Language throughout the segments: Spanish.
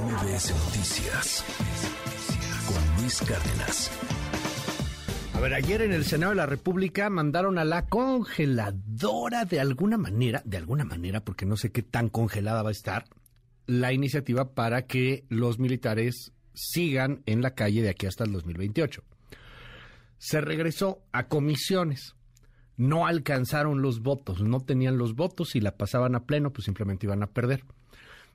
MBS Noticias con Luis Cárdenas. A ver, ayer en el Senado de la República mandaron a la congeladora de alguna manera, de alguna manera, porque no sé qué tan congelada va a estar, la iniciativa para que los militares sigan en la calle de aquí hasta el 2028. Se regresó a comisiones. No alcanzaron los votos, no tenían los votos y la pasaban a pleno, pues simplemente iban a perder.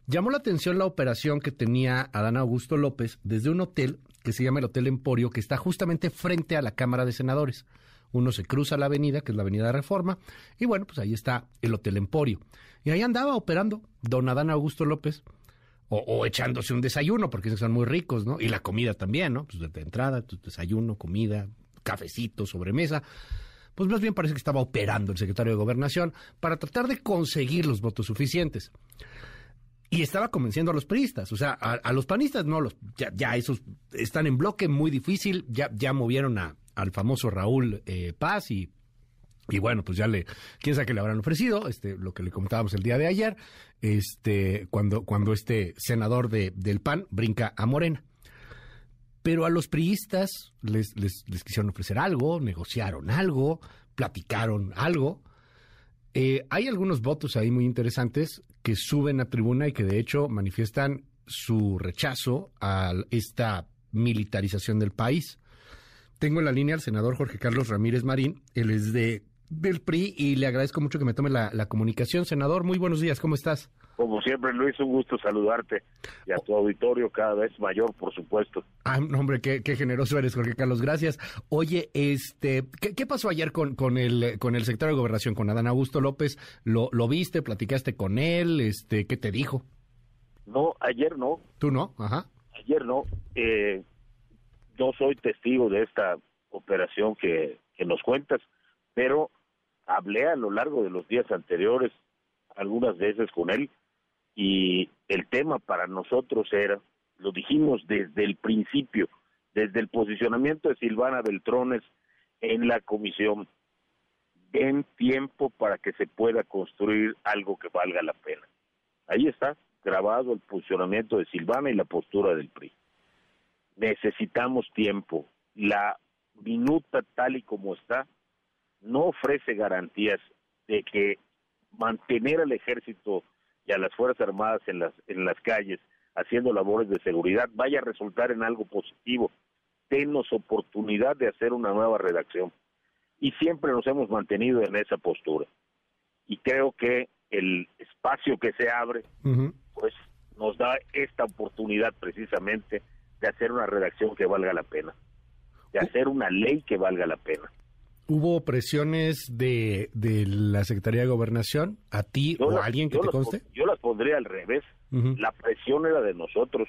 Llamó la atención la operación que tenía Adán Augusto López desde un hotel que se llama el Hotel Emporio, que está justamente frente a la Cámara de Senadores. Uno se cruza la avenida, que es la Avenida de Reforma, y bueno, pues ahí está el Hotel Emporio. Y ahí andaba operando don Adán Augusto López, o, echándose un desayuno, porque son muy ricos, ¿no? Y la comida también, ¿no? Pues de entrada, desayuno, comida, cafecito, sobremesa. Pues más bien parece que estaba operando el secretario de Gobernación para tratar de conseguir los votos suficientes. Y estaba convenciendo a los priistas, o sea, a, los panistas no, los, ya, esos están en bloque muy difícil, ya, ya movieron a, al famoso Raúl eh, Paz y y bueno, pues ya le, quién sabe qué le habrán ofrecido, este, lo que le comentábamos el día de ayer, este, cuando, cuando este senador de, del PAN brinca a Morena. Pero a los priistas les, les, les quisieron ofrecer algo, negociaron algo, platicaron algo. Eh, hay algunos votos ahí muy interesantes que suben a tribuna y que de hecho manifiestan su rechazo a esta militarización del país. Tengo en la línea al senador Jorge Carlos Ramírez Marín, él es de del PRI y le agradezco mucho que me tome la, comunicación. Senador, muy buenos días, ¿cómo estás? Como siempre, Luis, un gusto saludarte y a tu auditorio cada vez mayor, por supuesto. Ah, hombre, qué, generoso eres, Jorge Carlos, gracias. Oye, este, ¿qué, pasó ayer con, con, el, con el secretario de Gobernación, con Adán Augusto López? ¿Lo, ¿Lo viste, platicaste con él? Este, ¿Qué te dijo? No, ayer no. ¿Tú no? Ajá. Ayer no. Eh, yo soy testigo de esta operación que, que nos cuentas, pero hablé a lo largo de los días anteriores algunas veces con él y el tema para nosotros era, lo dijimos desde el principio, desde el posicionamiento de Silvana Beltrones en la comisión, den tiempo para que se pueda construir algo que valga la pena. Ahí está grabado el posicionamiento de Silvana y la postura del PRI. Necesitamos tiempo. La minuta tal y como está no ofrece garantías de que mantener al ejército y a las Fuerzas Armadas en las, en las calles haciendo labores de seguridad vaya a resultar en algo positivo. Denos oportunidad de hacer una nueva redacción. Y siempre nos hemos mantenido en esa postura. Y creo que el espacio que se abre, pues nos da esta oportunidad precisamente de hacer una redacción que valga la pena, de hacer una ley que valga la pena. ¿Hubo presiones de, de la Secretaría de Gobernación a ti o a alguien que te conste? yo las pondría al revés. La presión era de nosotros.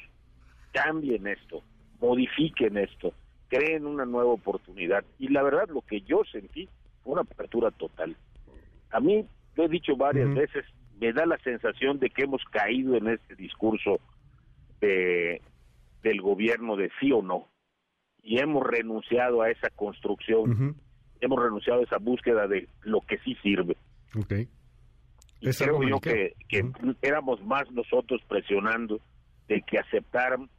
Cambien esto, modifiquen esto, creen una nueva oportunidad. Y la verdad, lo que yo sentí fue una apertura total. A mí, lo he dicho varias veces, me da la sensación de que hemos caído en este discurso de, del gobierno de sí o no. Y hemos renunciado a esa construcción hemos renunciado a esa búsqueda de lo que sí sirve. Okay. Y creo yo que, éramos más nosotros presionando de que aceptaran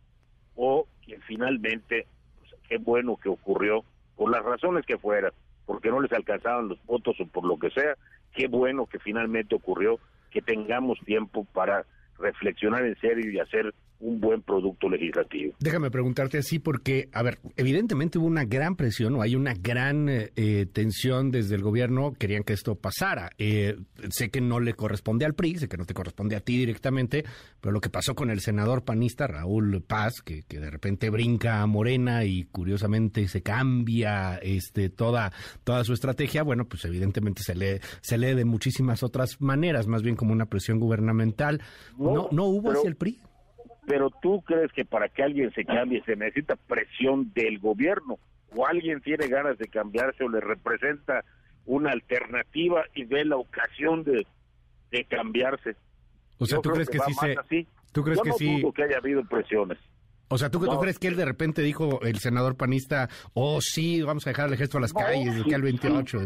o que finalmente, pues, qué bueno que ocurrió, por las razones que fueran, porque no les alcanzaban los votos o por lo que sea, qué bueno que finalmente ocurrió, que tengamos tiempo para reflexionar en serio y hacer un buen producto legislativo. Déjame preguntarte así porque, a ver, evidentemente hubo una gran presión o hay una gran eh, eh, tensión desde el gobierno, querían que esto pasara. Eh, sé que no le corresponde al PRI, sé que no te corresponde a ti directamente, pero lo que pasó con el senador panista Raúl Paz, que, que de repente brinca a Morena y curiosamente se cambia este, toda, toda su estrategia, bueno, pues evidentemente se lee, se lee de muchísimas otras maneras, más bien como una presión gubernamental. ¿No, no, hubo hacia el PRI? Pero tú crees que para que alguien se cambie se necesita presión del gobierno o alguien tiene ganas de cambiarse o le representa una alternativa y ve la ocasión de, cambiarse. O sea, ¿tú crees que, sí se... ¿Tú crees Yo que no sí? Dudo que haya habido presiones. O sea, ¿tú, crees que él de repente dijo, el senador panista, oh sí, vamos a dejar el gesto a las calles de que al 28?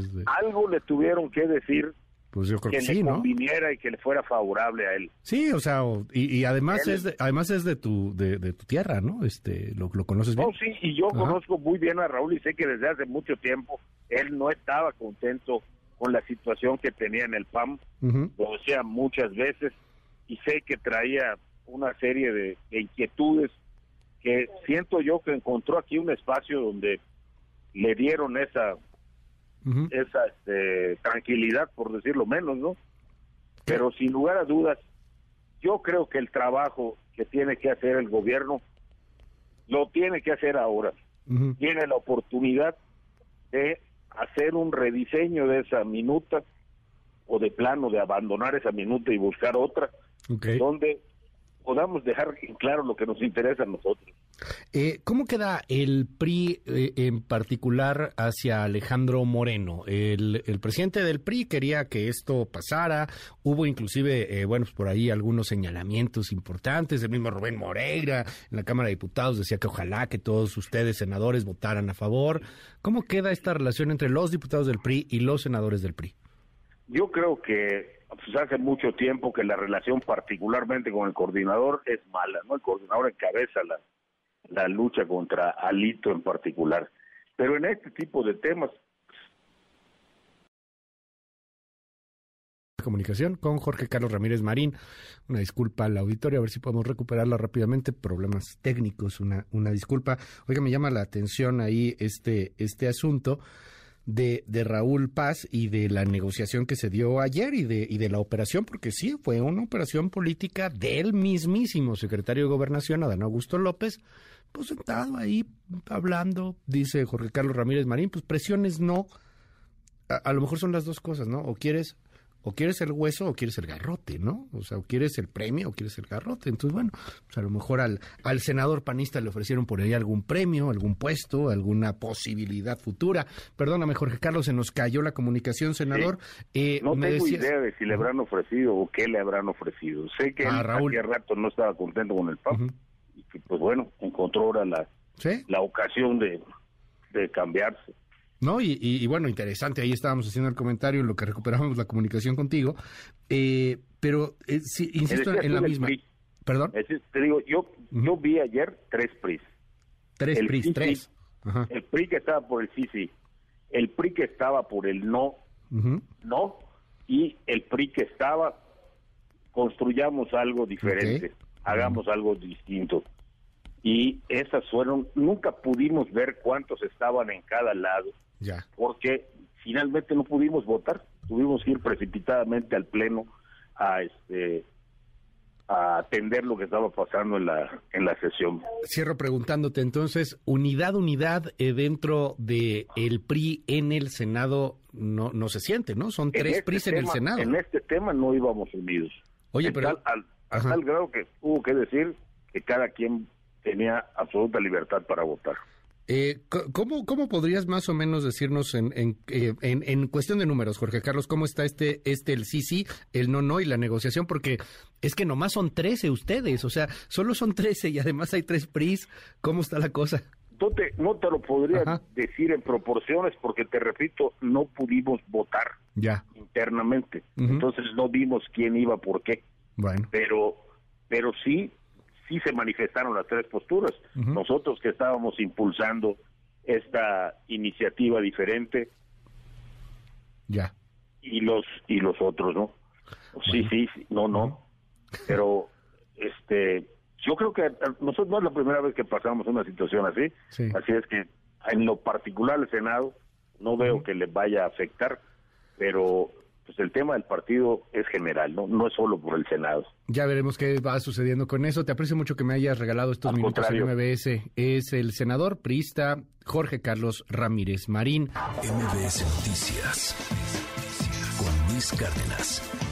Algo le tuvieron que decir Pues yo creo que, que sí, le ¿no? conviniera y que le fuera favorable a él. Sí, o sea, o- y, y además Él- es de, además es de tu de, de tu tierra, ¿no? Este, lo, lo conoces bien. No, sí, y yo Ajá. conozco muy bien a Raúl y sé que desde hace mucho tiempo él no estaba contento con la situación que tenía en el PAM, Ujú. lo decía muchas veces, y sé que traía una serie de, de inquietudes que siento yo que encontró aquí un espacio donde le dieron esa Esa este, tranquilidad, por decirlo menos, ¿no? Pero sin lugar a dudas, yo creo que el trabajo que tiene que hacer el gobierno lo tiene que hacer ahora. Tiene la oportunidad de hacer un rediseño de esa minuta o de plano de abandonar esa minuta y buscar otra donde podamos dejar en claro lo que nos interesa a nosotros. Eh, ¿Cómo queda el PRI eh, en particular hacia Alejandro Moreno? El, el presidente del PRI quería que esto pasara, hubo inclusive, eh, bueno, pues por ahí algunos señalamientos importantes, el mismo Rubén Moreira en la Cámara de Diputados decía que ojalá que todos ustedes, senadores, votaran a favor. ¿Cómo queda esta relación entre los diputados del PRI y los senadores del PRI? Yo creo que pues, hace mucho tiempo que la relación particularmente con el coordinador es mala, ¿no? El coordinador encabeza la, la lucha contra Alito en particular. Pero en este tipo de temas, comunicación con Jorge Carlos Ramírez Marín. Una disculpa al auditorio, a ver si podemos recuperarla rápidamente. Problemas técnicos, una, una disculpa. Oiga, me llama la atención ahí este, este asunto de, de Raúl Paz y de la negociación que se dio ayer y de, y de la operación, porque sí, fue una operación política del mismísimo secretario de Gobernación, Adán Augusto López, pues sentado ahí hablando, dice Jorge Carlos Ramírez Marín, pues presiones no, a, a lo mejor son las dos cosas, ¿no? O quieres o quieres el hueso o quieres el garrote, ¿no? O sea, o quieres el premio o quieres el garrote. Entonces, bueno, pues a lo mejor al, al senador panista le ofrecieron por ahí algún premio, algún puesto, alguna posibilidad futura. Perdóname, Jorge Carlos, se nos cayó la comunicación, senador. Eh, no me tengo decías- idea de si le habrán ofrecido o qué le habrán ofrecido. Sé que Ah, él Raúl. hace rato no estaba contento con el PAN Ujú. y que, pues bueno, encontró ahora la, ¿Sí? la ocasión de, de cambiarse. No, y, y- y bueno, interesante, ahí estábamos haciendo el comentario en lo que recuperamos la comunicación contigo. Eh, pero, eh, sí, insisto en la misma. PRI. Perdón, Es decir, te digo, yo, yo vi ayer tres PRIs. tres el PRIs, tres. Ajá. El PRI que estaba por el sí, sí. El PRI que estaba por el no, no. Y el PRI que estaba, construyamos algo diferente, hagamos algo distinto. Y esas fueron, nunca pudimos ver cuántos estaban en cada lado, Ya. porque finalmente no pudimos votar. Tuvimos que ir precipitadamente al Pleno a este a atender lo que estaba pasando en la en la sesión. Cierro preguntándote entonces, unidad, unidad eh, dentro de el PRI en el Senado no, no se siente, ¿no? Son En tres este PRIs en el Senado. En este tema no íbamos unidos. Oye, En pero- tal- al, a Ajá. tal grado que hubo que decir que cada quien tenía absoluta libertad para votar. Eh, ¿cómo, ¿Cómo podrías más o menos decirnos en, en, eh, en- en cuestión de números, Jorge Carlos, cómo está este, este el sí, sí, el no, no y la negociación? Porque es que nomás son 13 ustedes, o sea, solo son 13 y además hay tres PRIs. ¿Cómo está la cosa? No te, no te lo podría Ajá. decir en proporciones porque, te repito, no pudimos votar Ya, internamente. Entonces no vimos quién iba por qué. bueno. Pero, pero sí, sí se manifestaron las tres posturas. Nosotros que estábamos impulsando esta iniciativa diferente Ya. y los y los otros, ¿no? Sí, Bueno. sí, sí, no, no. Pero este yo creo que nosotros no es la primera vez que pasamos una situación así. Sí. Así es que en lo particular el Senado no veo que le vaya a afectar, pero pues el tema del partido es general, no no es solo por el Senado. Ya veremos qué va sucediendo con eso. Te aprecio mucho que me hayas regalado estos Al minutos en. MBS. Es el senador priista Jorge Carlos Ramírez Marín. MBS Noticias con Luis Cárdenas.